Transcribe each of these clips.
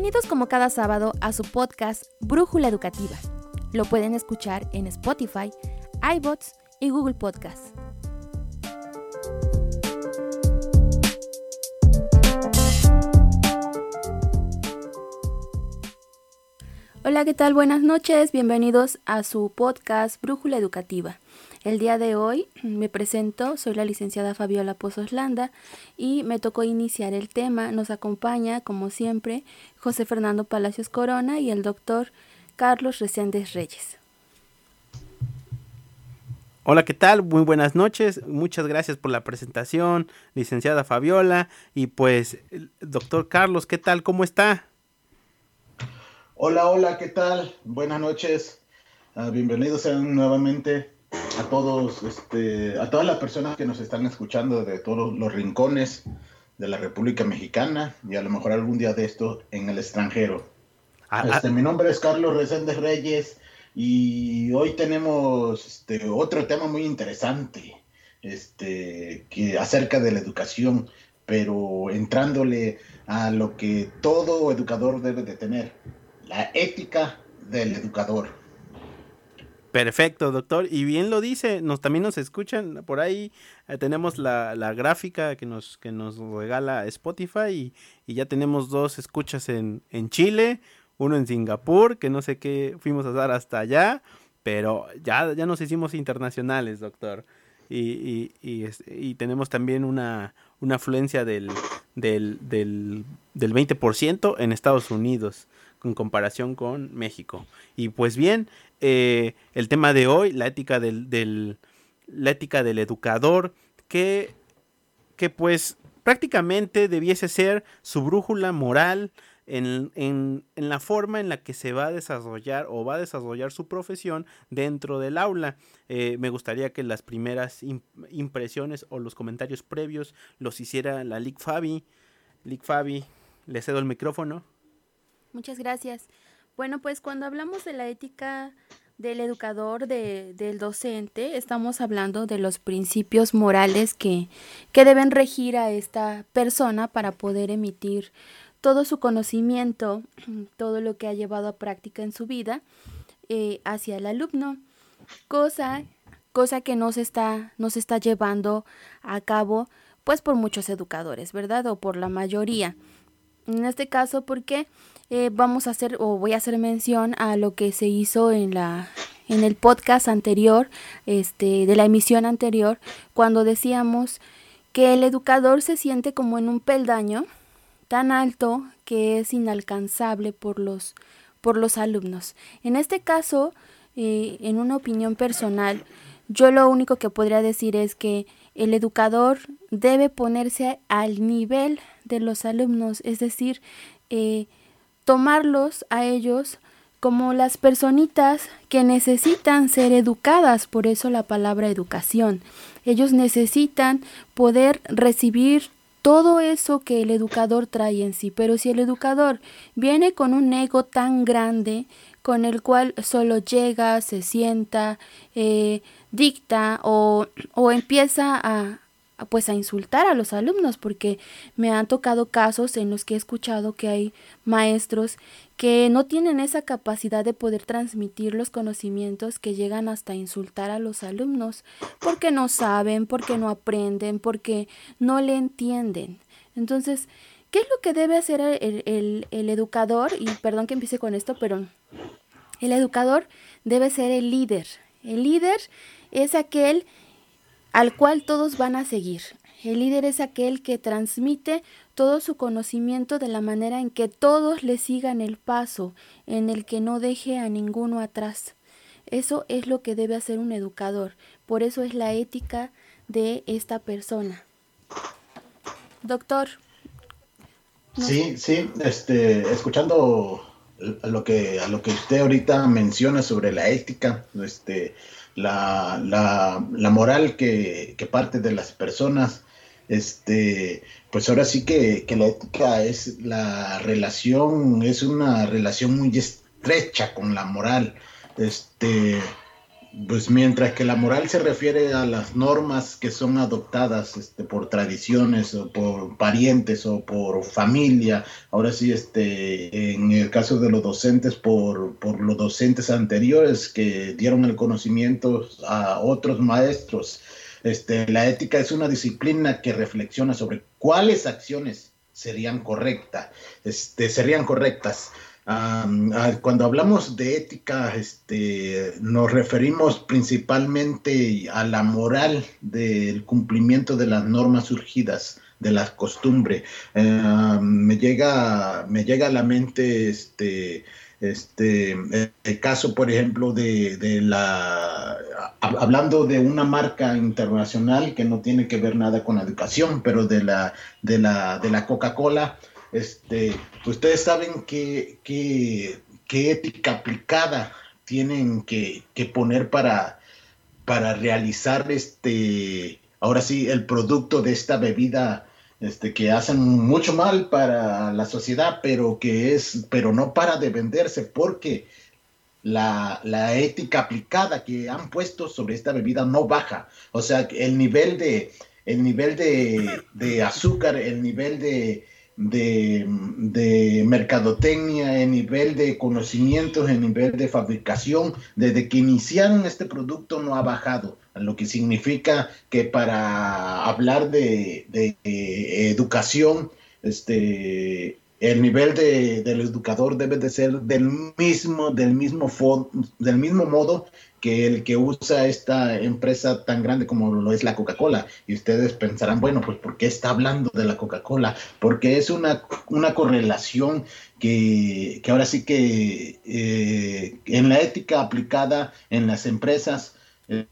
Bienvenidos como cada sábado a su podcast Brújula Educativa. Lo pueden escuchar en Spotify, iBots y Google Podcasts. Hola, ¿qué tal? Buenas noches, bienvenidos a su podcast Brújula Educativa. El día de hoy me presento, soy la licenciada Fabiola Pozos Landa y me tocó iniciar el tema. Nos acompaña, como siempre, José Fernando Palacios Corona y el doctor Carlos Reséndez Reyes. Hola, ¿qué tal? Muy buenas noches. Muchas gracias por la presentación, licenciada Fabiola. Y pues, doctor Carlos, ¿qué tal? ¿Cómo está? Hola, hola, ¿qué tal? Buenas noches. Ah, bienvenidos sean nuevamente a todos, este, a todas las personas que nos están escuchando de todos los rincones de la República Mexicana y a lo mejor algún día de esto en el extranjero. Ah, ah. Este, mi nombre es Carlos Reséndez Reyes y hoy tenemos este, otro tema muy interesante este, que acerca de la educación, pero entrándole a lo que todo educador debe de tener, la ética del educador. Perfecto, doctor. Y bien lo dice, nos también nos escuchan por ahí. Eh, tenemos la, gráfica que nos, que nos regala Spotify y, ya tenemos dos escuchas en, en, Chile, uno en Singapur, que no sé qué fuimos a dar hasta allá, pero ya, ya nos hicimos internacionales, doctor. Y, y, y, tenemos también una, una afluencia del, del, del, del 20% en Estados Unidos en comparación con México. Y pues bien, eh, el tema de hoy, la ética del, la ética del educador, que, que pues prácticamente debiese ser su brújula moral en, en, en, la forma en la que se va a desarrollar o va a desarrollar su profesión dentro del aula. Eh, me gustaría que las primeras impresiones o los comentarios previos los hiciera la Lic Fabi. Lic Fabi, le cedo el micrófono. Muchas gracias. Bueno, pues cuando hablamos de la ética del educador, de, del docente, estamos hablando de los principios morales que, que deben regir a esta persona para poder emitir todo su conocimiento, todo lo que ha llevado a práctica en su vida eh, hacia el alumno, cosa, cosa que no se, está, no se está llevando a cabo pues por muchos educadores, ¿verdad? O por la mayoría. En este caso, porque eh, vamos a hacer o voy a hacer mención a lo que se hizo en la en el podcast anterior, este, de la emisión anterior, cuando decíamos que el educador se siente como en un peldaño tan alto que es inalcanzable por los, por los alumnos. En este caso, eh, en una opinión personal, yo lo único que podría decir es que el educador debe ponerse al nivel de los alumnos, es decir, eh, tomarlos a ellos como las personitas que necesitan ser educadas, por eso la palabra educación. Ellos necesitan poder recibir todo eso que el educador trae en sí, pero si el educador viene con un ego tan grande, con el cual solo llega, se sienta, eh, dicta o, o empieza a, pues a insultar a los alumnos porque me han tocado casos en los que he escuchado que hay maestros que no tienen esa capacidad de poder transmitir los conocimientos que llegan hasta insultar a los alumnos porque no saben, porque no aprenden, porque no le entienden. Entonces, ¿qué es lo que debe hacer el, el, educador? Y perdón que empiece con esto, pero el educador debe ser el líder. El líder es aquel al cual todos van a seguir. El líder es aquel que transmite todo su conocimiento de la manera en que todos le sigan el paso, en el que no deje a ninguno atrás. Eso es lo que debe hacer un educador. Por eso es la ética de esta persona. Doctor. Sí, sí, este, escuchando lo que, a lo que usted ahorita menciona sobre la ética, este, la, la, la moral que, que, parte de las personas, este, pues ahora sí que, que, la ética es la relación, es una relación muy estrecha con la moral. Este, pues mientras que la moral se refiere a las normas que son adoptadas este, por tradiciones o por parientes o por familia, ahora sí, este, en el caso de los docentes, por, por los docentes anteriores que dieron el conocimiento a otros maestros, este, la ética es una disciplina que reflexiona sobre cuáles acciones serían correctas, este, serían correctas cuando hablamos de ética, este, nos referimos principalmente a la moral del cumplimiento de las normas surgidas de la costumbre. me, llega, me llega a la mente este, este, el caso, por ejemplo, de, la, hablando de una marca internacional que no tiene que ver nada con la educación, pero de la, de la, de la Coca-Cola, este, ustedes saben qué, ética aplicada tienen que, poner para, para realizar este, ahora sí, el producto de esta bebida este, que hacen mucho mal para la sociedad, pero que es, pero no para de venderse, porque la, ética aplicada que han puesto sobre esta bebida no baja. O sea, el nivel de, el nivel de azúcar, el nivel de, de, mercadotecnia, en nivel de conocimientos, en nivel de fabricación, desde que iniciaron este producto no ha bajado, lo que significa que para hablar de, educación, este, el nivel del educador debe de ser del mismo, del mismo, del mismo modo que el que usa esta empresa tan grande como lo es la Coca-Cola. Y ustedes pensarán, bueno, pues ¿por qué está hablando de la Coca-Cola? Porque es una, una correlación que, ahora sí que eh, en la ética aplicada en las empresas,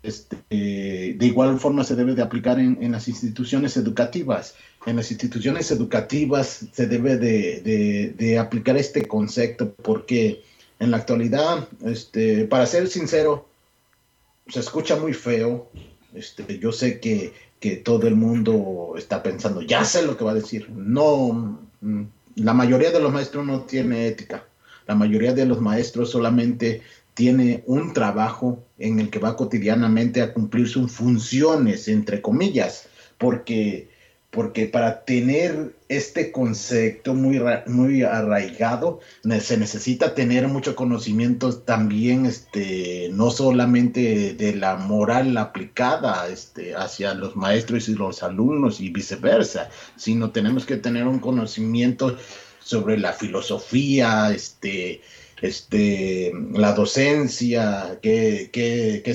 este, de igual forma se debe de aplicar en, las instituciones educativas. En las instituciones educativas se debe de, de aplicar este concepto porque en la actualidad, este, para ser sincero, se escucha muy feo. Este, yo sé que, todo el mundo está pensando, ya sé lo que va a decir. No, mm, la mayoría de los maestros no tiene ética. La mayoría de los maestros solamente tiene un trabajo en el que va cotidianamente a cumplir sus funciones, entre comillas, porque porque para tener este concepto muy, muy arraigado se necesita tener mucho conocimiento también, este, no solamente de la moral aplicada este, hacia los maestros y los alumnos y viceversa, sino tenemos que tener un conocimiento sobre la filosofía, este, este, la docencia, qué, qué, qué,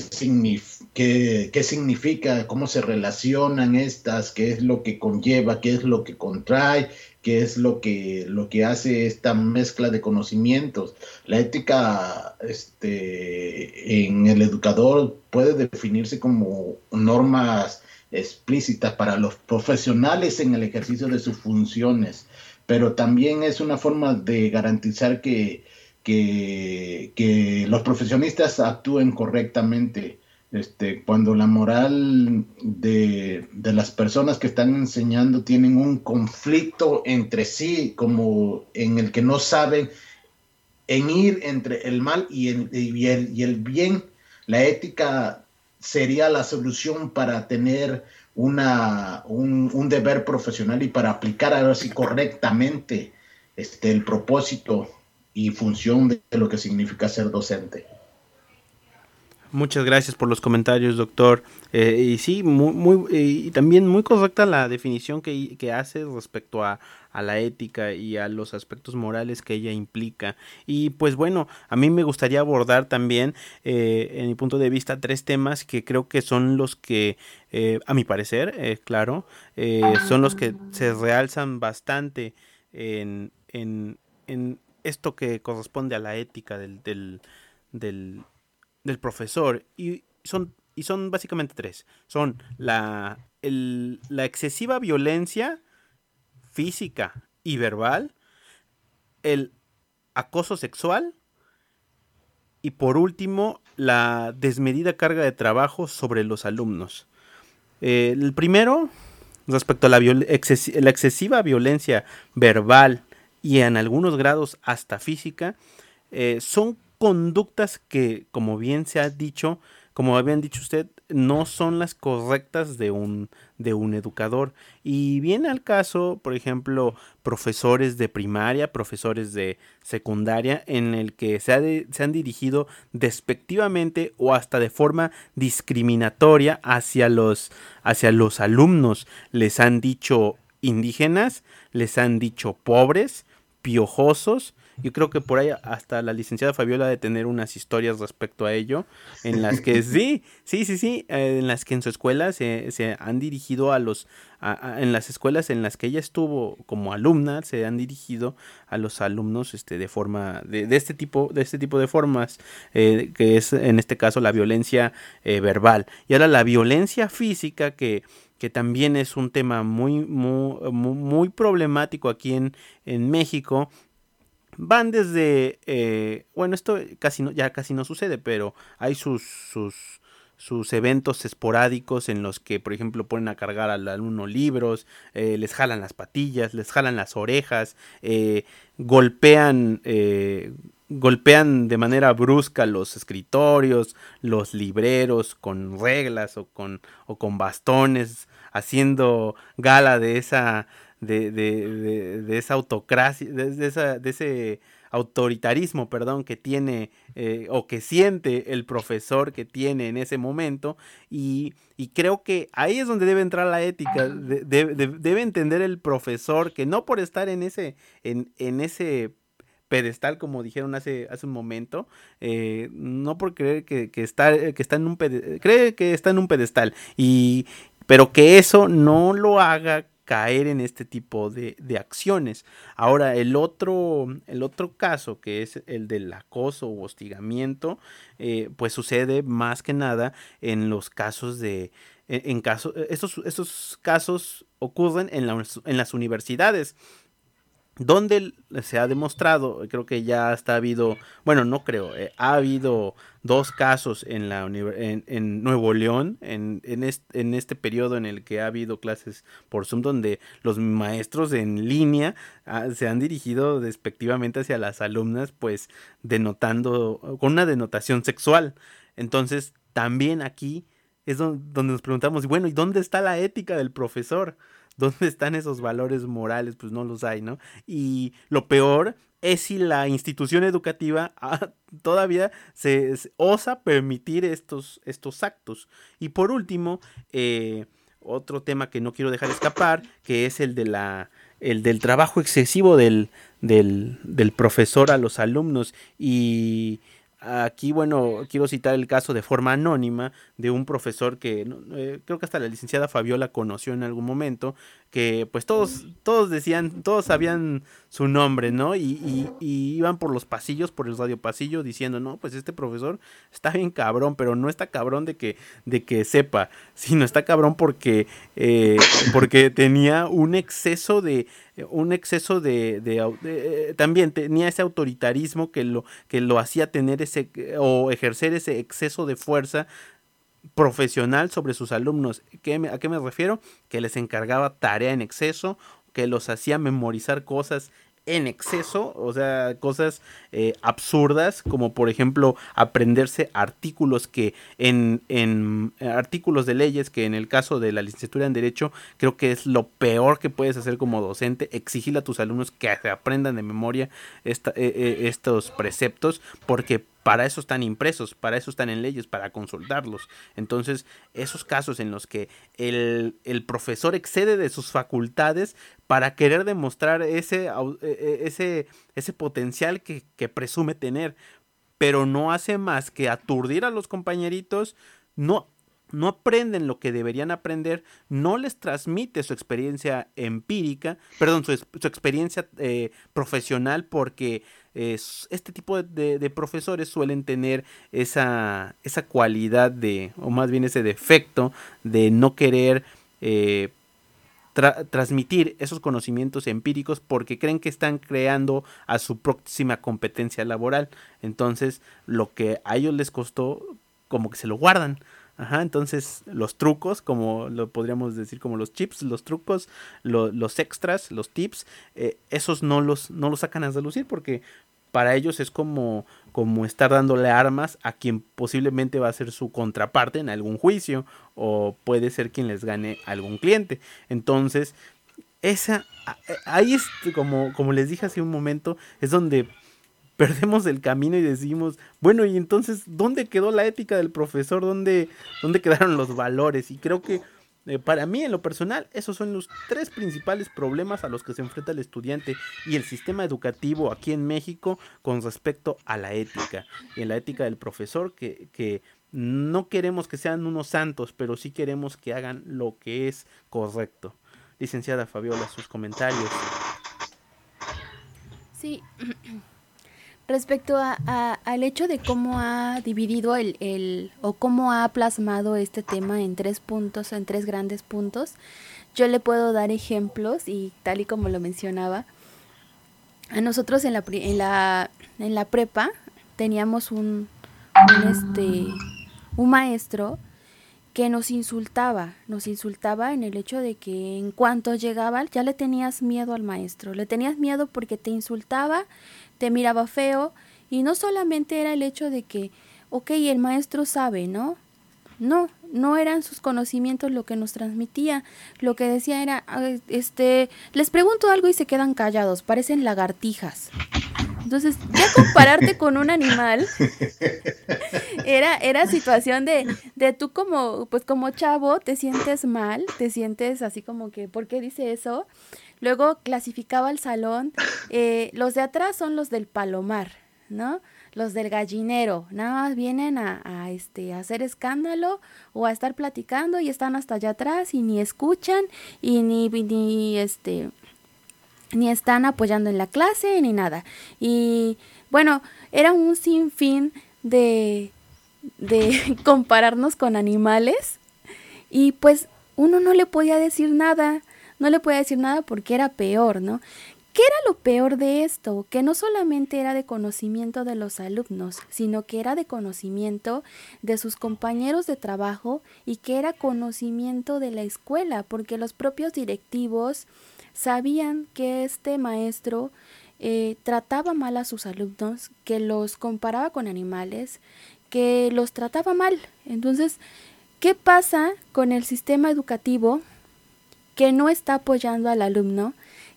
qué, significa, cómo se relacionan estas, qué es lo que conlleva, qué es lo que contrae, qué es lo que, lo que hace esta mezcla de conocimientos. La ética este, en el educador puede definirse como normas explícitas para los profesionales en el ejercicio de sus funciones, pero también es una forma de garantizar que que, los profesionistas actúen correctamente. Este, cuando la moral de, las personas que están enseñando tienen un conflicto entre sí, como en el que no saben en ir entre el mal y el, y el, bien, la ética sería la solución para tener una, un, deber profesional y para aplicar ahora sí correctamente este, el propósito y función de lo que significa ser docente. Muchas gracias por los comentarios, doctor. Eh, y sí, muy, muy y también muy correcta la definición que, que hace respecto a, a, la ética y a los aspectos morales que ella implica. Y pues bueno, a mí me gustaría abordar también, eh, en mi punto de vista, tres temas que creo que son los que, eh, a mi parecer, claro, son los que se realzan bastante en, en, en esto que corresponde a la ética del, del, del, profesor. Y son, y son básicamente tres. Son la, la excesiva violencia física y verbal, el acoso sexual y por último la desmedida carga de trabajo sobre los alumnos. el primero, respecto a la, la, excesiva violencia verbal y en algunos grados hasta física, eh, son conductas que, como bien se ha dicho, como habían dicho usted, no son las correctas de un, de un educador. Y viene al caso, por ejemplo, profesores de primaria, profesores de secundaria, en el que se, se han dirigido despectivamente o hasta de forma discriminatoria hacia los, hacia los alumnos. Les han dicho indígenas, les han dicho pobres, piojosos, yo creo que por ahí hasta la licenciada Fabiola de tener unas historias respecto a ello, en las que sí, sí, sí, sí, eh, en las que en su escuela se, se han dirigido a los, en las escuelas en las que ella estuvo como alumna, se han dirigido a los alumnos este, de forma, de, de este tipo, de este tipo de formas, eh, que es en este caso la violencia eh, verbal. Y ahora la violencia física que que también es un tema muy, muy, muy problemático aquí en, en México, van desde, eh, bueno, esto casi no, ya casi no sucede, pero hay sus, sus, sus eventos esporádicos en los que, por ejemplo, ponen a cargar al alumno libros, eh, les jalan las patillas, les jalan las orejas, eh, golpean, golpean de manera brusca los escritorios, los libreros con reglas o con, o con bastones, haciendo gala de esa de, de, de, esa autocracia, de, esa, de ese autoritarismo, perdón, que tiene eh, o que siente el profesor que tiene en ese momento y, y creo que ahí es donde debe entrar la ética, debe entender el profesor que no por estar en ese, en, en ese pedestal, como dijeron hace, hace un momento, eh, no por creer que, que, está, que está en un pedestal, cree que está en un pedestal, y, pero que eso no lo haga caer en este tipo de, acciones. Ahora, el otro, el otro caso, que es el del acoso o hostigamiento, eh, pues sucede más que nada en los casos de... En, casos, estos, casos ocurren en, en las universidades donde se ha demostrado, creo que ya está habido, bueno, no creo, eh, ha habido dos casos en, la en, Nuevo León, en, en, este, en este periodo en el que ha habido clases por Zoom, donde los maestros en línea ah, se han dirigido despectivamente hacia las alumnas, pues denotando, con una denotación sexual. Entonces, también aquí es donde nos preguntamos, bueno, ¿y dónde está la ética del profesor? ¿Dónde están esos valores morales? Pues no los hay, ¿no? Y lo peor es si la institución educativa ah, todavía se, osa permitir estos, estos actos. Y por último, eh, otro tema que no quiero dejar escapar, que es el de la el del trabajo excesivo del, del, del profesor a los alumnos y Aquí, bueno, quiero citar el caso de forma anónima de un profesor que eh, creo que hasta la licenciada Fabiola conoció en algún momento, que pues todos, todos decían, todos sabían su nombre, ¿no? Y, iban por los pasillos, por el radio pasillo, diciendo, no, pues este profesor está bien cabrón, pero no está cabrón de que, de que sepa, sino está cabrón porque, eh, porque tenía un exceso de, un exceso de, eh, también tenía ese autoritarismo que lo que lo hacía tener ese o ejercer ese exceso de fuerza profesional sobre sus alumnos. ¿A qué me refiero? Que les encargaba tarea en exceso, que los hacía memorizar cosas en exceso, o sea, cosas eh, absurdas, como por ejemplo aprenderse artículos que en, en eh, artículos de leyes, que en el caso de la licenciatura en Derecho, creo que es lo peor que puedes hacer como docente, exigirle a tus alumnos que aprendan de memoria esta, eh, estos preceptos, porque para eso están impresos, para eso están en leyes, para consultarlos. Entonces, esos casos en los que el, profesor excede de sus facultades para querer demostrar ese, e, e, ese, ese potencial que, que presume tener, pero no hace más que aturdir a los compañeritos, no no aprenden lo que deberían aprender, no les transmite su experiencia empírica, perdón, su, experiencia eh, profesional, porque este tipo de, profesores suelen tener esa, esa cualidad de, o más bien ese defecto de no querer eh, transmitir esos conocimientos empíricos porque creen que están creando a su próxima competencia laboral. Entonces, lo que a ellos les costó, como que se lo guardan. Ajá, entonces los trucos, como lo podríamos decir como los chips, los trucos, los extras, los tips, eh, esos no los, no los sacan a relucir porque para ellos es como, como estar dándole armas a quien posiblemente va a ser su contraparte en algún juicio o puede ser quien les gane algún cliente. Entonces, esa, ahí es como, como les dije hace un momento, es donde perdemos el camino y decimos, bueno, y entonces, ¿dónde quedó la ética del profesor? ¿Dónde, dónde quedaron los valores? Y creo que eh, para mí, en lo personal, esos son los tres principales problemas a los que se enfrenta el estudiante y el sistema educativo aquí en México con respecto a la ética. Y en la ética del profesor, que, que no queremos que sean unos santos, pero sí queremos que hagan lo que es correcto. Licenciada Fabiola, sus comentarios. Sí, respecto a, al hecho de cómo ha dividido el, el, o cómo ha plasmado este tema en tres puntos, en tres grandes puntos, yo le puedo dar ejemplos y tal y como lo mencionaba, a nosotros en la, en la, en la prepa teníamos un, este, un maestro que nos insultaba, nos insultaba en el hecho de que en cuanto llegaba ya le tenías miedo al maestro, le tenías miedo porque te insultaba, te miraba feo y no solamente era el hecho de que, ok, el maestro sabe, ¿no? No, no eran sus conocimientos lo que nos transmitía, lo que decía era, este, les pregunto algo y se quedan callados, parecen lagartijas. Entonces, ya compararte con un animal era, era situación de, de tú como, pues como chavo, te sientes mal, te sientes así como que, ¿por qué dice eso? Luego clasificaba el salón, eh, los de atrás son los del palomar, ¿no? Los del gallinero, nada más vienen a, a, este, a hacer escándalo o a estar platicando y están hasta allá atrás y ni escuchan y ni, ni este, ni están apoyando en la clase ni nada. Y bueno, era un sinfín de, de compararnos con animales y pues uno no le podía decir nada, no le podía decir nada porque era peor, ¿no? ¿Qué era lo peor de esto? Que no solamente era de conocimiento de los alumnos, sino que era de conocimiento de sus compañeros de trabajo y que era conocimiento de la escuela, porque los propios directivos sabían que este maestro eh, trataba mal a sus alumnos, que los comparaba con animales, que los trataba mal. Entonces, ¿qué pasa con el sistema educativo que no está apoyando al alumno?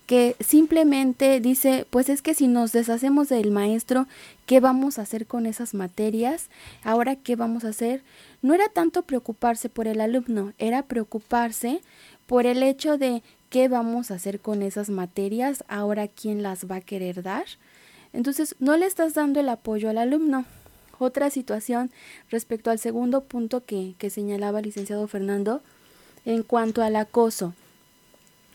que simplemente dice, pues es que si nos deshacemos del maestro, ¿qué vamos a hacer con esas materias? Ahora, ¿qué vamos a hacer? No era tanto preocuparse por el alumno, era preocuparse por el hecho de ¿Qué vamos a hacer con esas materias? Ahora, ¿quién las va a querer dar? Entonces, no le estás dando el apoyo al alumno. Otra situación respecto al segundo punto que, que señalaba el licenciado Fernando, en cuanto al acoso.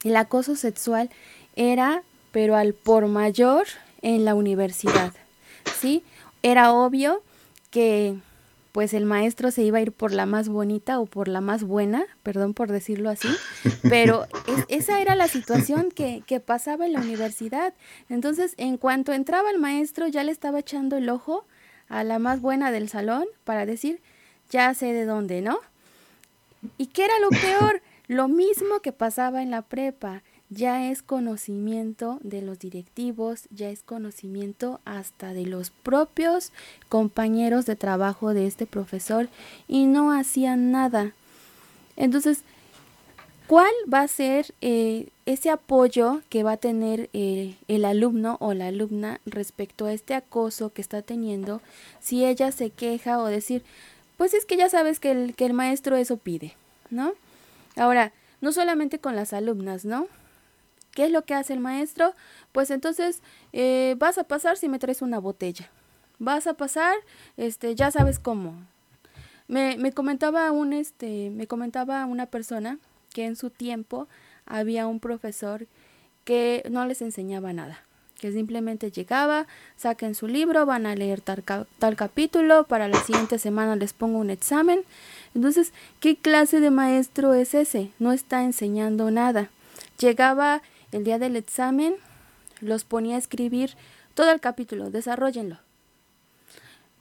El acoso sexual era, pero al por mayor, en la universidad. ¿Sí? Era obvio que pues el maestro se iba a ir por la más bonita o por la más buena, perdón por decirlo así, pero esa era la situación que, que, pasaba en la universidad. Entonces, en cuanto entraba el maestro, ya le estaba echando el ojo a la más buena del salón para decir, ya sé de dónde, ¿no? ¿Y qué era lo peor? Lo mismo que pasaba en la prepa ya es conocimiento de los directivos, ya es conocimiento hasta de los propios compañeros de trabajo de este profesor y no hacían nada. Entonces, ¿cuál va a ser eh, ese apoyo que va a tener eh, el alumno o la alumna respecto a este acoso que está teniendo si ella se queja o decir, pues es que ya sabes que el, que el maestro eso pide, ¿no? Ahora, no solamente con las alumnas, ¿no? ¿Qué es lo que hace el maestro? Pues entonces eh, vas a pasar si me traes una botella. Vas a pasar, este, ya sabes cómo. Me, me comentaba un, este, me comentaba una persona que en su tiempo había un profesor que no les enseñaba nada, que simplemente llegaba, saquen su libro, van a leer tal, tal capítulo, para la siguiente semana les pongo un examen. Entonces, ¿qué clase de maestro es ese? No está enseñando nada. Llegaba el día del examen los ponía a escribir todo el capítulo, desarrollenlo.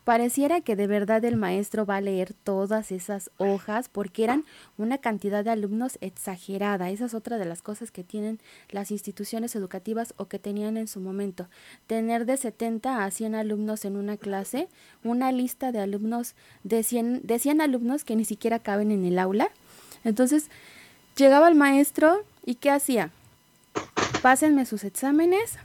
Pareciera que de verdad el maestro va a leer todas esas hojas porque eran una cantidad de alumnos exagerada. Esa es otra de las cosas que tienen las instituciones educativas o que tenían en su momento. Tener de 70 a 100 alumnos en una clase, una lista de alumnos de 100, de 100 alumnos que ni siquiera caben en el aula. Entonces, llegaba el maestro y ¿qué hacía? Pásenme sus exámenes,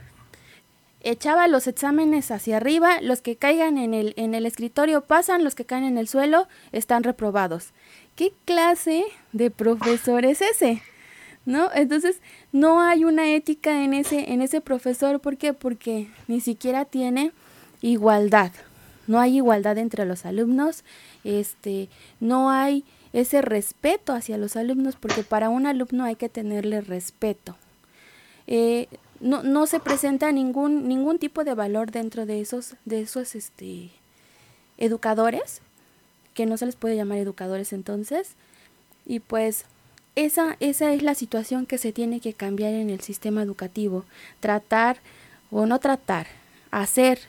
echaba los exámenes hacia arriba, los que caigan en el, en el escritorio pasan, los que caen en el suelo están reprobados. ¿Qué clase de profesor es ese? ¿No? Entonces, no hay una ética en ese, en ese profesor, ¿por qué? Porque ni siquiera tiene igualdad. No hay igualdad entre los alumnos, este, no hay ese respeto hacia los alumnos, porque para un alumno hay que tenerle respeto. Eh, no, no se presenta ningún, ningún tipo de valor dentro de esos, de esos este, educadores, que no se les puede llamar educadores entonces, y pues esa, esa es la situación que se tiene que cambiar en el sistema educativo, tratar o no tratar, hacer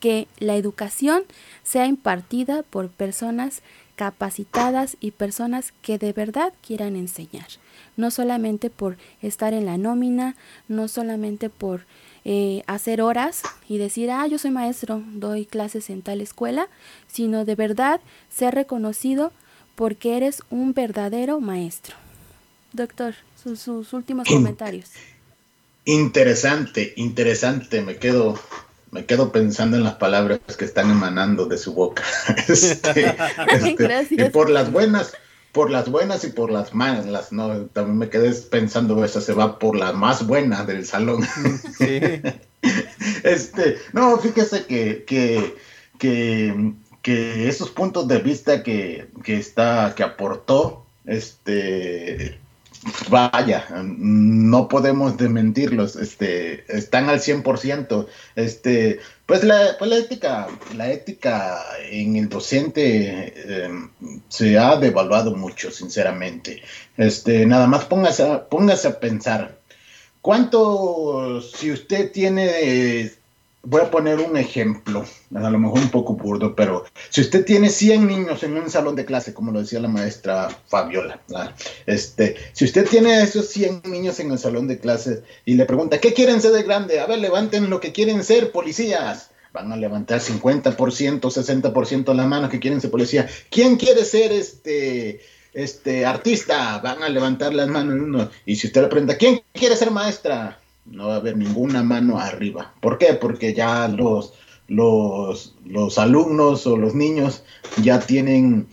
que la educación sea impartida por personas capacitadas y personas que de verdad quieran enseñar no solamente por estar en la nómina, no solamente por eh, hacer horas y decir, ah, yo soy maestro, doy clases en tal escuela, sino de verdad ser reconocido porque eres un verdadero maestro. Doctor, sus, últimos comentarios. Interesante, interesante, me quedo me quedo pensando en las palabras que están emanando de su boca. Este, este, y por las buenas, por las buenas y por las malas, ¿no? También me quedé pensando, esa se va por la más buena del salón. Sí. este, no, fíjese que, que, que, que, esos puntos de vista que, que está, que aportó, este, vaya, no podemos desmentirlos, este, están al 100%, este, pues la, pues la ética, la ética en el docente em, se ha devaluado mucho, sinceramente, este, nada más póngase, póngase a pensar, ¿cuánto, si usted tiene voy a poner un ejemplo, a lo mejor un poco burdo, pero si usted tiene 100 niños en un salón de clase, como lo decía la maestra Fabiola, este, si usted tiene esos 100 niños en el salón de clase y le pregunta, ¿qué quieren ser de grande? A ver, levanten lo que quieren ser, policías. Van a levantar 50%, 60% la mano que quieren ser policía. ¿Quién quiere ser este, este artista? Van a levantar las manos. Y si usted le pregunta, ¿quién quiere ser maestra? No va a haber ninguna mano arriba. ¿Por qué? Porque ya los, los, los alumnos o los niños ya tienen,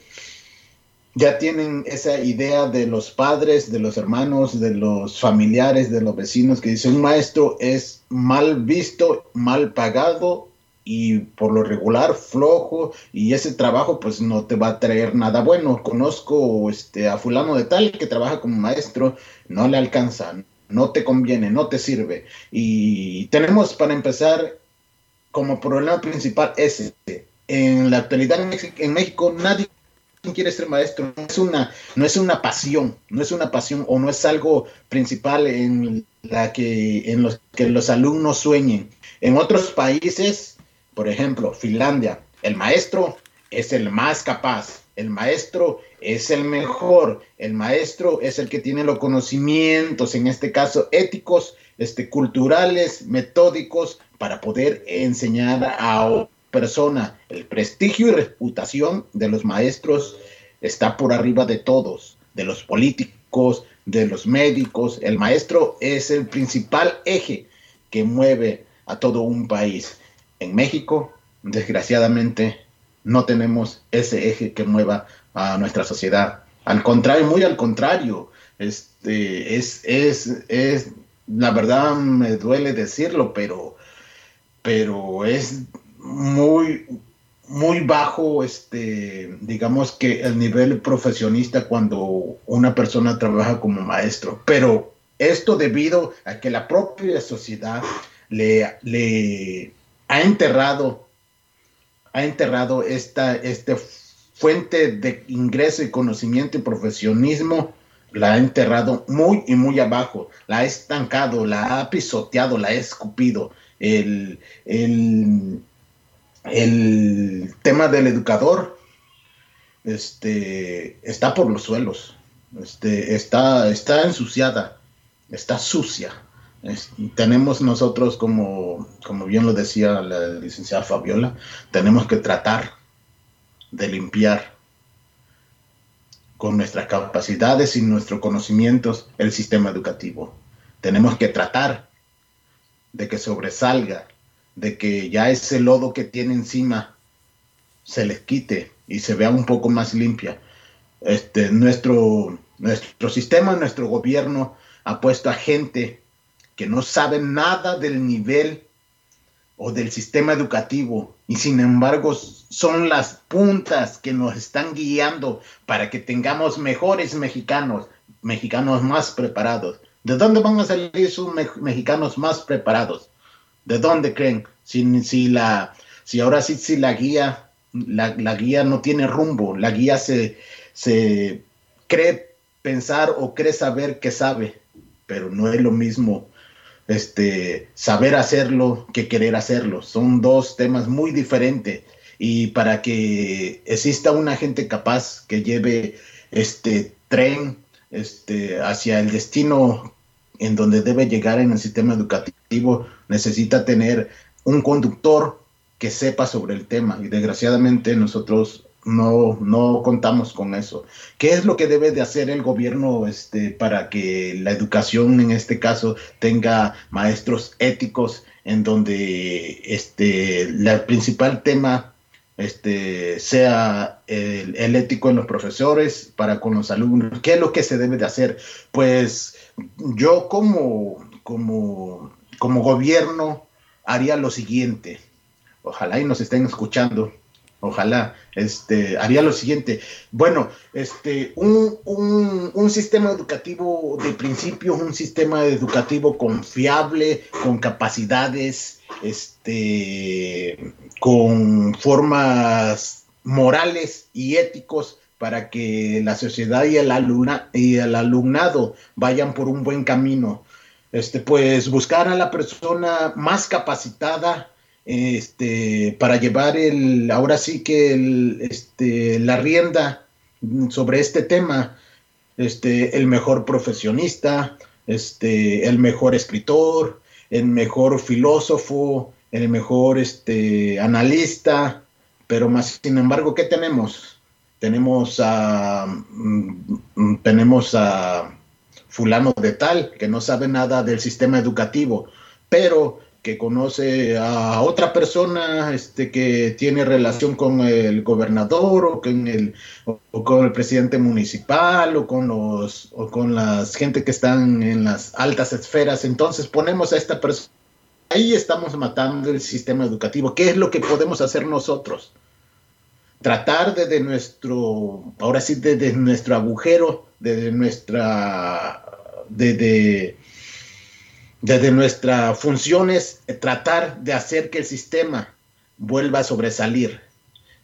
ya tienen esa idea de los padres, de los hermanos, de los familiares, de los vecinos, que dicen un maestro es mal visto, mal pagado y por lo regular flojo y ese trabajo pues no te va a traer nada bueno. Conozco este, a fulano de tal que trabaja como maestro, no le alcanza, no te conviene, no te sirve. Y tenemos para empezar como problema principal ese. En la actualidad en México, nadie quiere ser maestro, no es una, no es una pasión, no es una pasión o no es algo principal en la que en los que los alumnos sueñen. En otros países, por ejemplo, Finlandia, el maestro es el más capaz, el maestro es el mejor, el maestro es el que tiene los conocimientos, en este caso éticos, este, culturales, metódicos, para poder enseñar a persona. El prestigio y reputación de los maestros está por arriba de todos, de los políticos, de los médicos. El maestro es el principal eje que mueve a todo un país. En México, desgraciadamente, no tenemos ese eje que mueva a nuestra sociedad. Al contrario, muy al contrario, este, es, es, es, la verdad me duele decirlo, pero, pero es muy, muy bajo, este, digamos que el nivel profesionista cuando una persona trabaja como maestro. Pero esto debido a que la propia sociedad le, le ha enterrado ha enterrado esta este fuente de ingreso y conocimiento y profesionismo, la ha enterrado muy y muy abajo, la ha estancado, la ha pisoteado, la ha escupido. El, el tema del educador este, está por los suelos, este, está, está ensuciada, está sucia. tenemos nosotros, como, como bien lo decía la licenciada Fabiola, tenemos que tratar de limpiar con nuestras capacidades y nuestros conocimientos el sistema educativo. Tenemos que tratar de que sobresalga, de que ya ese lodo que tiene encima se les quite y se vea un poco más limpia. Este, nuestro, nuestro sistema, nuestro gobierno ha puesto a gente que no sabe nada del nivel o del sistema educativo y sin embargo son las puntas que nos están guiando para que tengamos mejores mexicanos, mexicanos más preparados. ¿De dónde van a salir esos mexicanos más preparados? ¿De dónde creen? Si, si, la, si ahora sí, si la guía, la, la guía no tiene rumbo, la guía se, se cree pensar o cree saber que sabe, pero no es lo mismo este, saber hacerlo que querer hacerlo. Son dos temas muy diferentes. Y para que exista una gente capaz que lleve este tren este, hacia el destino en donde debe llegar en el sistema educativo, necesita tener un conductor que sepa sobre el tema. Y desgraciadamente nosotros no, no contamos con eso. ¿Qué es lo que debe de hacer el gobierno este, para que la educación en este caso tenga maestros éticos en donde este, el principal tema este, sea el, ético en los profesores para con los alumnos? ¿Qué es lo que se debe de hacer? Pues yo como, como, como gobierno haría lo siguiente. Ojalá y nos estén escuchando ojalá, este, haría lo siguiente. Bueno, este, un, un, sistema educativo de principio, un sistema educativo confiable, con capacidades, este, con formas morales y éticos para que la sociedad y el, y el alumnado vayan por un buen camino. Este, pues buscar a la persona más capacitada, este, para llevar el, ahora sí que el, este, la rienda sobre este tema, este, el mejor profesionista, este, el mejor escritor, el mejor filósofo, el mejor este, analista, pero más sin embargo, ¿qué tenemos? Tenemos a, mm, tenemos a fulano de tal que no sabe nada del sistema educativo, pero que conoce a otra persona este, que tiene relación con el gobernador o con el, o con el presidente municipal o con los o con las gente que están en las altas esferas. Entonces ponemos a esta persona. Ahí estamos matando el sistema educativo. ¿Qué es lo que podemos hacer nosotros? Tratar desde nuestro, ahora sí, desde nuestro agujero, desde nuestra, desde desde nuestra función es tratar de hacer que el sistema vuelva a sobresalir.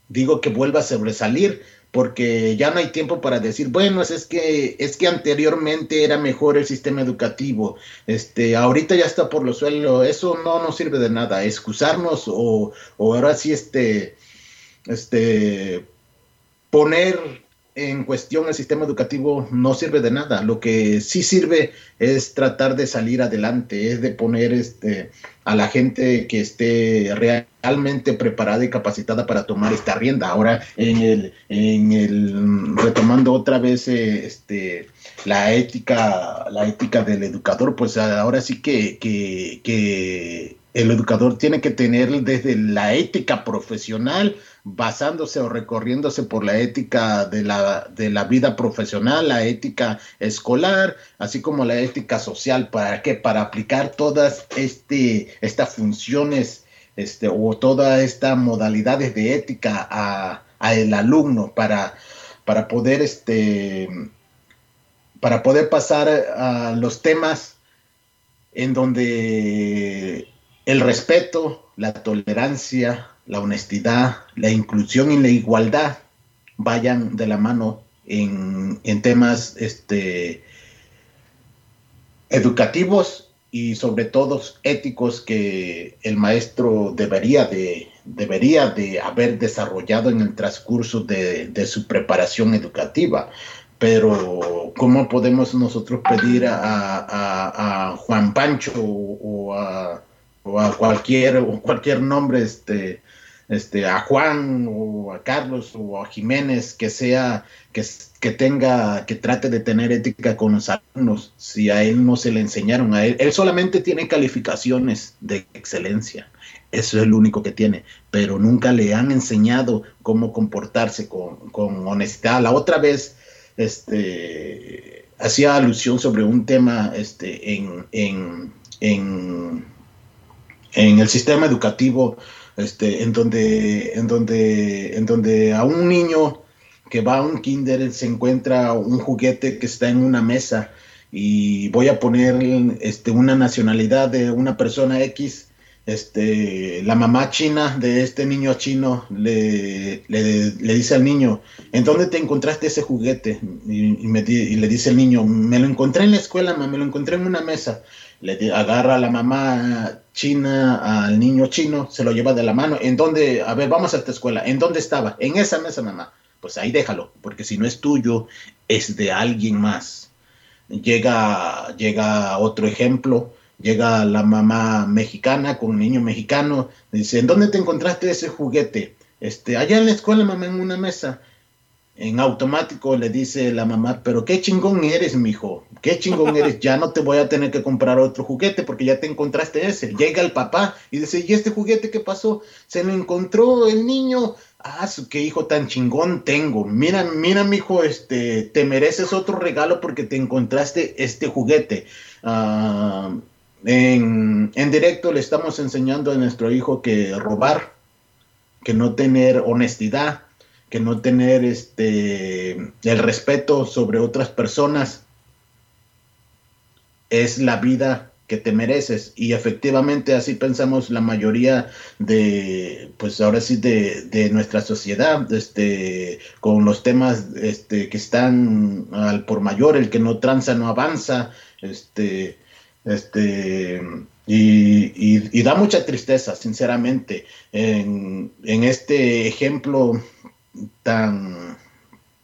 Digo que vuelva a sobresalir porque ya no hay tiempo para decir, bueno, es, que es que anteriormente era mejor el sistema educativo, este, ahorita ya está por los suelos, eso no nos sirve de nada, excusarnos o, o ahora sí este, este, poner en cuestión el sistema educativo no sirve de nada. Lo que sí sirve es tratar de salir adelante, es de poner este, a la gente que esté realmente preparada y capacitada para tomar esta rienda. Ahora, en el, retomando otra vez eh, este, la ética, del educador, pues ahora sí que el educador tiene que tener desde la ética profesional, basándose o recorriéndose por la ética de la, de la vida profesional, la ética escolar, así como la ética social, ¿para qué? Para aplicar todas este, estas funciones este, o todas estas modalidades de ética a, el alumno para, para poder este, para poder pasar a los temas en donde el respeto, la tolerancia, la honestidad, la inclusión y la igualdad vayan de la mano en, temas este, educativos y sobre todo éticos que el maestro debería de, debería de haber desarrollado en el transcurso de, su preparación educativa. Pero, ¿cómo podemos nosotros pedir a, Juan Pancho o a, cualquier, o cualquier nombre, este, este, a Juan o a Carlos o a Jiménez que sea, que, que tenga, que trate de tener ética con los alumnos, si a él no se le enseñaron a él, él solamente tiene calificaciones de excelencia, eso es lo único que tiene, pero nunca le han enseñado cómo comportarse con, con honestidad. La otra vez, este, hacía alusión sobre un tema, este, en, en, en el sistema educativo, este, en donde, en donde, en donde a un niño que va a un kinder se encuentra un juguete que está en una mesa y voy a poner este, una nacionalidad de una persona X, este, la mamá china de este niño chino le, le, dice al niño, ¿en dónde te encontraste ese juguete? Y, y, le dice el niño, me lo encontré en la escuela, me lo encontré en una mesa le agarra a la mamá china al niño chino, se lo lleva de la mano. ¿En dónde? A ver, vamos a esta escuela. ¿En dónde estaba? En esa mesa, mamá. Pues ahí déjalo, porque si no es tuyo, es de alguien más. Llega, llega otro ejemplo. Llega la mamá mexicana con un niño mexicano. Dice, ¿en dónde te encontraste ese juguete? Este, allá en la escuela, mamá, en una mesa en automático le dice la mamá, pero qué chingón eres, mijo, qué chingón eres, ya no te voy a tener que comprar otro juguete porque ya te encontraste ese. Llega el papá y dice, ¿y este juguete qué pasó? Se lo encontró el niño. Ah, qué hijo tan chingón tengo. Mira, mira, mijo, este, te mereces otro regalo porque te encontraste este juguete. Ah, en, en directo le estamos enseñando a nuestro hijo que robar, que no tener honestidad, que no tener este el respeto sobre otras personas es la vida que te mereces. Y efectivamente así pensamos la mayoría de pues ahora sí de, nuestra sociedad este con los temas este que están al por mayor el que no tranza no avanza este este y, y, da mucha tristeza sinceramente. En, en este ejemplo tan,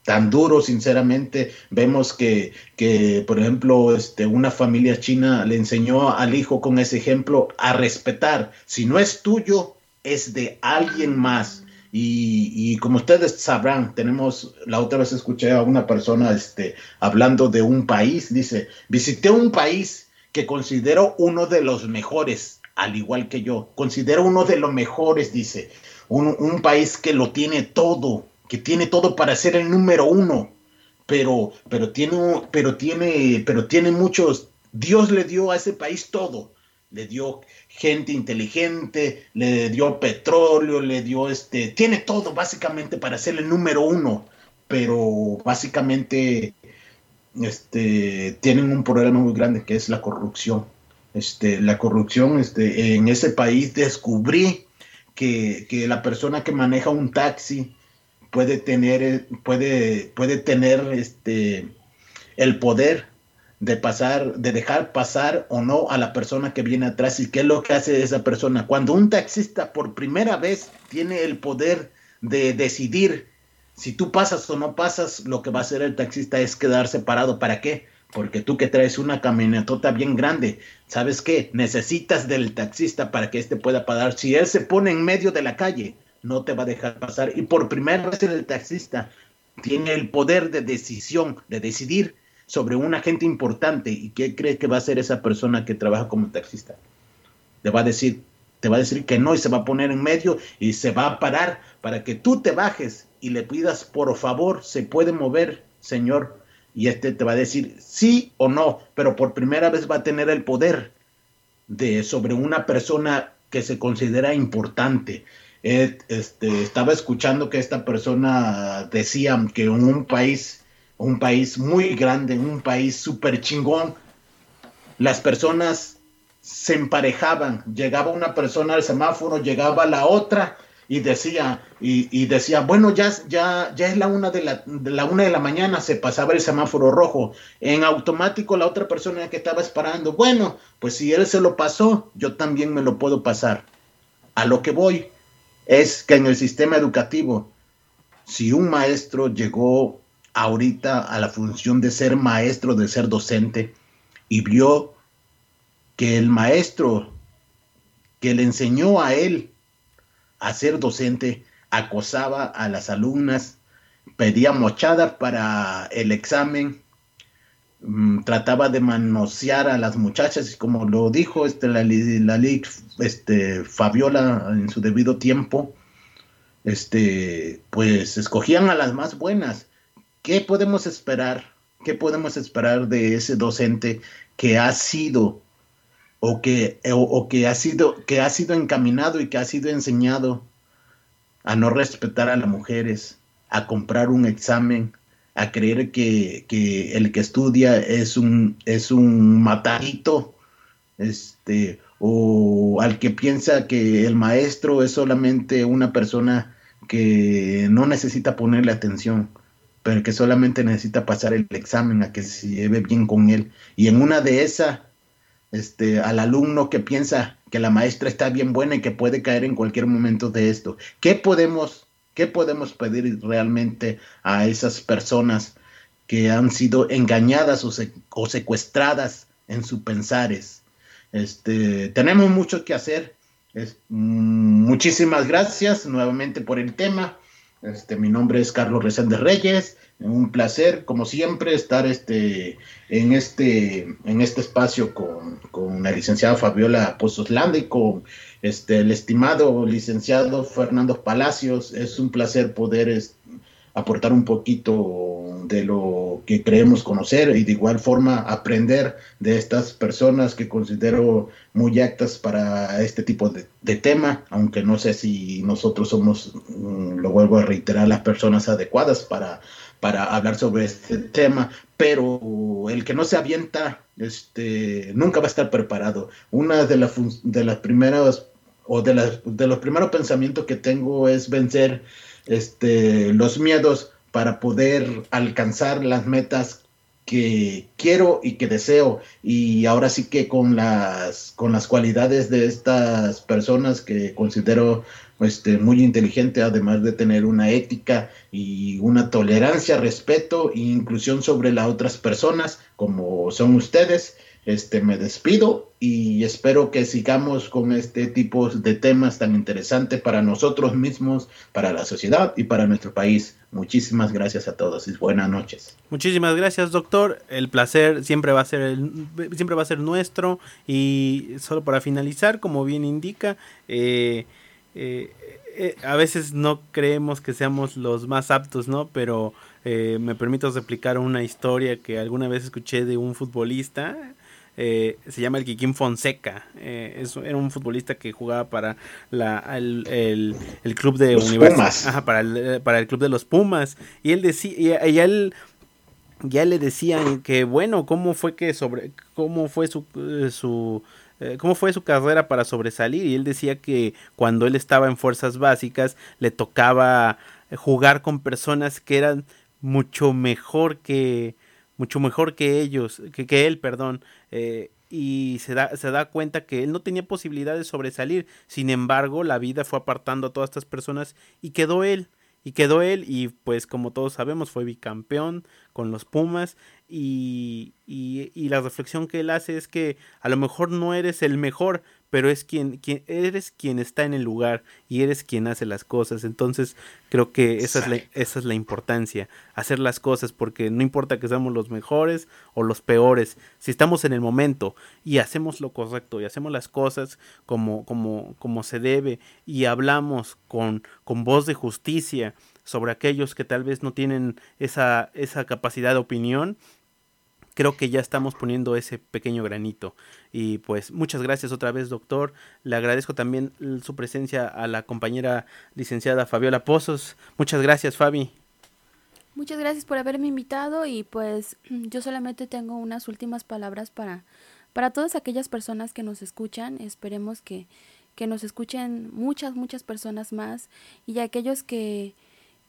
tan duro, sinceramente. Vemos que, que, por ejemplo, este, una familia china le enseñó al hijo con ese ejemplo a respetar. Si no es tuyo, es de alguien más. Y, y, como ustedes sabrán, tenemos, la otra vez escuché a una persona este, hablando de un país, dice, visité un país que considero uno de los mejores, al igual que yo, considero uno de los mejores, dice, un, país que lo tiene todo, que tiene todo para ser el número uno, pero, pero tiene, pero tiene, pero tiene muchos, Dios le dio a ese país todo, le dio gente inteligente, le dio petróleo, le dio este, tiene todo básicamente para ser el número uno, pero básicamente este, tienen un problema muy grande que es la corrupción. Este, la corrupción este, en ese país descubrí que, la persona que maneja un taxi puede tener, puede, puede tener este, el poder de pasar, de dejar pasar o no a la persona que viene atrás. ¿Y qué es lo que hace esa persona? Cuando un taxista por primera vez tiene el poder de decidir si tú pasas o no pasas, lo que va a hacer el taxista es quedarse parado. ¿Para qué? Porque tú que traes una camionetota bien grande, ¿sabes qué? Necesitas del taxista para que éste pueda pagar. Si él se pone en medio de la calle, no te va a dejar pasar. Y por primera vez el taxista tiene el poder de decisión, de decidir sobre un agente importante. ¿Y qué cree que va a hacer esa persona que trabaja como taxista? Le va a decir, te va a decir que no y se va a poner en medio y se va a parar para que tú te bajes y le pidas, por favor, se puede mover, señor, y este te va a decir sí o no, pero por primera vez va a tener el poder de sobre una persona que se considera importante. este, estaba escuchando que esta persona decía que un país, un país muy grande, un país súper chingón, las personas se emparejaban. Llegaba una persona al semáforo, llegaba la otra y decía, y, decía, bueno, ya, ya, ya es la una de la, de la una de la mañana, se pasaba el semáforo rojo. En automático la otra persona que estaba esperando, bueno, pues si él se lo pasó, yo también me lo puedo pasar. A lo que voy, es que en el sistema educativo, si un maestro llegó ahorita a la función de ser maestro, de ser docente, y vio que el maestro que le enseñó a él a ser docente acosaba a las alumnas, pedía mochada para el examen, mm, trataba de manosear a las muchachas y como lo dijo este, la, la, este, Fabiola en su debido tiempo, este, pues escogían a las más buenas. ¿Qué podemos esperar? ¿Qué podemos esperar de ese docente que ha sido o que, o, que, ha sido, que ha sido encaminado y que ha sido enseñado a no respetar a las mujeres, a comprar un examen, a creer que, el que estudia es un, es un matadito, este, o al que piensa que el maestro es solamente una persona que no necesita ponerle atención, pero que solamente necesita pasar el examen a que se lleve bien con él. Y en una de esas este, al alumno que piensa que la maestra está bien buena y que puede caer en cualquier momento de esto. ¿Qué podemos, qué podemos pedir realmente a esas personas que han sido engañadas o, secuestradas en sus pensares? Este, tenemos mucho que hacer. Mm, muchísimas gracias nuevamente por el tema. Este, mi nombre es Carlos de Reyes. Un placer, como siempre, estar este, en, este, en este espacio con, con la licenciada Fabiola Pozos Landa y con este, el estimado licenciado Fernando Palacios. Es un placer poder aportar un poquito de lo que creemos conocer y de igual forma aprender de estas personas que considero muy actas para este tipo de, de tema, aunque no sé si nosotros somos, mm, lo vuelvo a reiterar, las personas adecuadas para para hablar sobre este tema, pero el que no se avienta este, nunca va a estar preparado. Una de, las de las primeras o de, las, de los primeros pensamientos que tengo es vencer este, los miedos para poder alcanzar las metas que quiero y que deseo y ahora sí que con las con las cualidades de estas personas que considero este, muy inteligente, además de tener una ética y una tolerancia, respeto e inclusión sobre las otras personas, como son ustedes. Este, me despido y espero que sigamos con este tipo de temas tan interesantes para nosotros mismos, para la sociedad y para nuestro país. Muchísimas gracias a todos y buenas noches. Muchísimas gracias, doctor. El placer siempre va a ser el, siempre va a ser nuestro y solo para finalizar, como bien indica, eh, eh, eh, a veces no creemos que seamos los más aptos, ¿no? Pero eh, me permito replicar una historia que alguna vez escuché de un futbolista. Se llama el Kikín Fonseca. era un futbolista que jugaba para la, el, club de universidad. para el, para el club de los Pumas. Y él decía, y, él ya le decían que bueno, cómo fue que sobre, cómo fue su, su eh, cómo fue su carrera para sobresalir y él decía que cuando él estaba en fuerzas básicas le tocaba jugar con personas que eran mucho mejor que mucho mejor que ellos que, que él perdón eh, y se da, se da cuenta que él no tenía posibilidad de sobresalir. Sin embargo la vida fue apartando a todas estas personas y quedó él y quedó él y pues como todos sabemos fue bicampeón con los Pumas y, y, la reflexión que él hace es que a lo mejor no eres el mejor, pero es quien, quien eres quien está en el lugar y eres quien hace las cosas. Entonces creo que esa es, la, esa es la importancia, hacer las cosas, porque no importa que seamos los mejores o los peores, si estamos en el momento y hacemos lo correcto y hacemos las cosas como, como, como se debe y hablamos con, con voz de justicia sobre aquellos que tal vez no tienen esa, esa capacidad de opinión, creo que ya estamos poniendo ese pequeño granito. Y pues muchas gracias otra vez, doctor. Le agradezco también su presencia a la compañera licenciada Fabiola Pozos. Muchas gracias, Fabi. Muchas gracias por haberme invitado y pues yo solamente tengo unas últimas palabras para, para todas aquellas personas que nos escuchan. Esperemos que, que nos escuchen muchas, muchas personas más y aquellos que,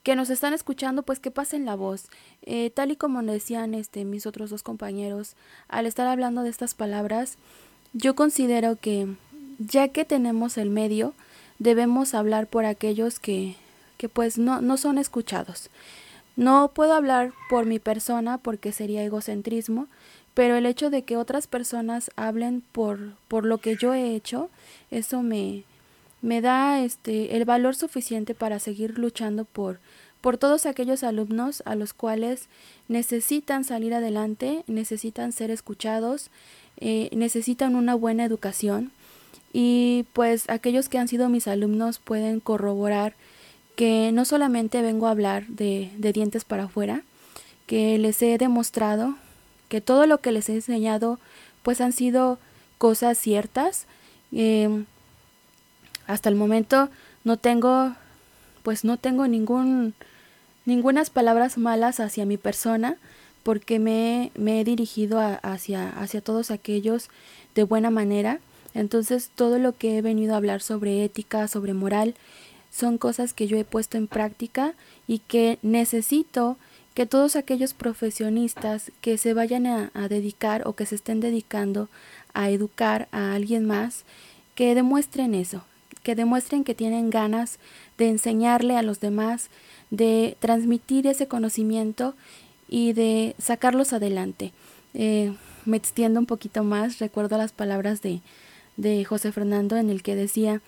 que nos están escuchando, pues que pasen la voz. Eh, tal y como decían este, mis otros dos compañeros, al estar hablando de estas palabras, yo considero que ya que tenemos el medio, debemos hablar por aquellos que, que pues no, no son escuchados. No puedo hablar por mi persona porque sería egocentrismo, pero el hecho de que otras personas hablen por, por lo que yo he hecho, eso me, me da este, el valor suficiente para seguir luchando por, por todos aquellos alumnos a los cuales necesitan salir adelante, necesitan ser escuchados, eh, necesitan una buena educación y pues aquellos que han sido mis alumnos pueden corroborar que no solamente vengo a hablar de, dientes para afuera, que les he demostrado que todo lo que les he enseñado pues han sido cosas ciertas. Em, hasta el momento no tengo pues no tengo ningún ningunas palabras malas hacia mi persona porque me, me he dirigido hacia, hacia todos aquellos de buena manera. Entonces todo lo que he venido a hablar sobre ética, sobre moral, son cosas que yo he puesto en práctica y que necesito que todos aquellos profesionistas que se vayan a, dedicar o que se estén dedicando a educar a alguien más, que demuestren eso, que demuestren que tienen ganas de enseñarle a los demás, de transmitir ese conocimiento y de sacarlos adelante. Eh, me extiendo un poquito más, recuerdo las palabras de, de José Fernando en el que decía,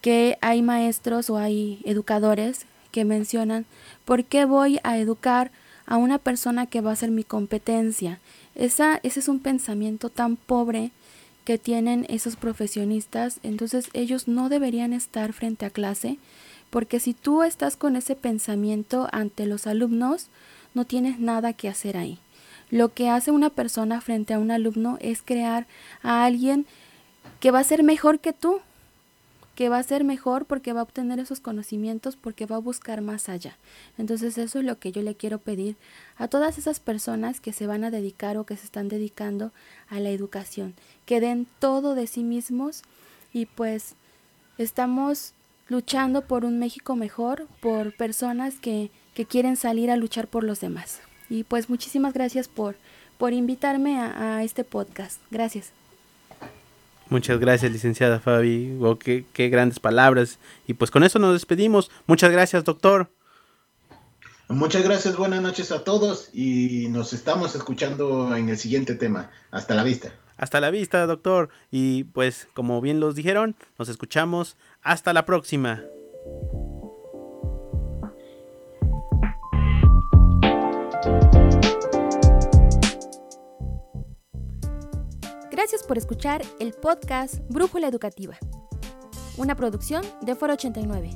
que hay maestros o hay educadores que mencionan, ¿por qué voy a educar a una persona que va a ser mi competencia? Esa, ese es un pensamiento tan pobre que tienen esos profesionistas, entonces ellos no deberían estar frente a clase, porque si tú estás con ese pensamiento ante los alumnos, no tienes nada que hacer ahí. Lo que hace una persona frente a un alumno es crear a alguien que va a ser mejor que tú, que va a ser mejor porque va a obtener esos conocimientos, porque va a buscar más allá. Entonces eso es lo que yo le quiero pedir a todas esas personas que se van a dedicar o que se están dedicando a la educación, que den todo de sí mismos y pues estamos luchando por un México mejor, por personas que, que quieren salir a luchar por los demás. Y pues muchísimas gracias por, por invitarme a, a este podcast. Gracias. Muchas gracias, licenciada Fabi. Oh, qué, qué, grandes palabras. Y pues con eso nos despedimos. Muchas gracias, doctor. Muchas gracias, buenas noches a todos y nos estamos escuchando en el siguiente tema. Hasta la vista. Hasta la vista, doctor. Y pues como bien los dijeron, nos escuchamos. Hasta la próxima. Gracias por escuchar el podcast Brújula Educativa, una producción de Foro 89.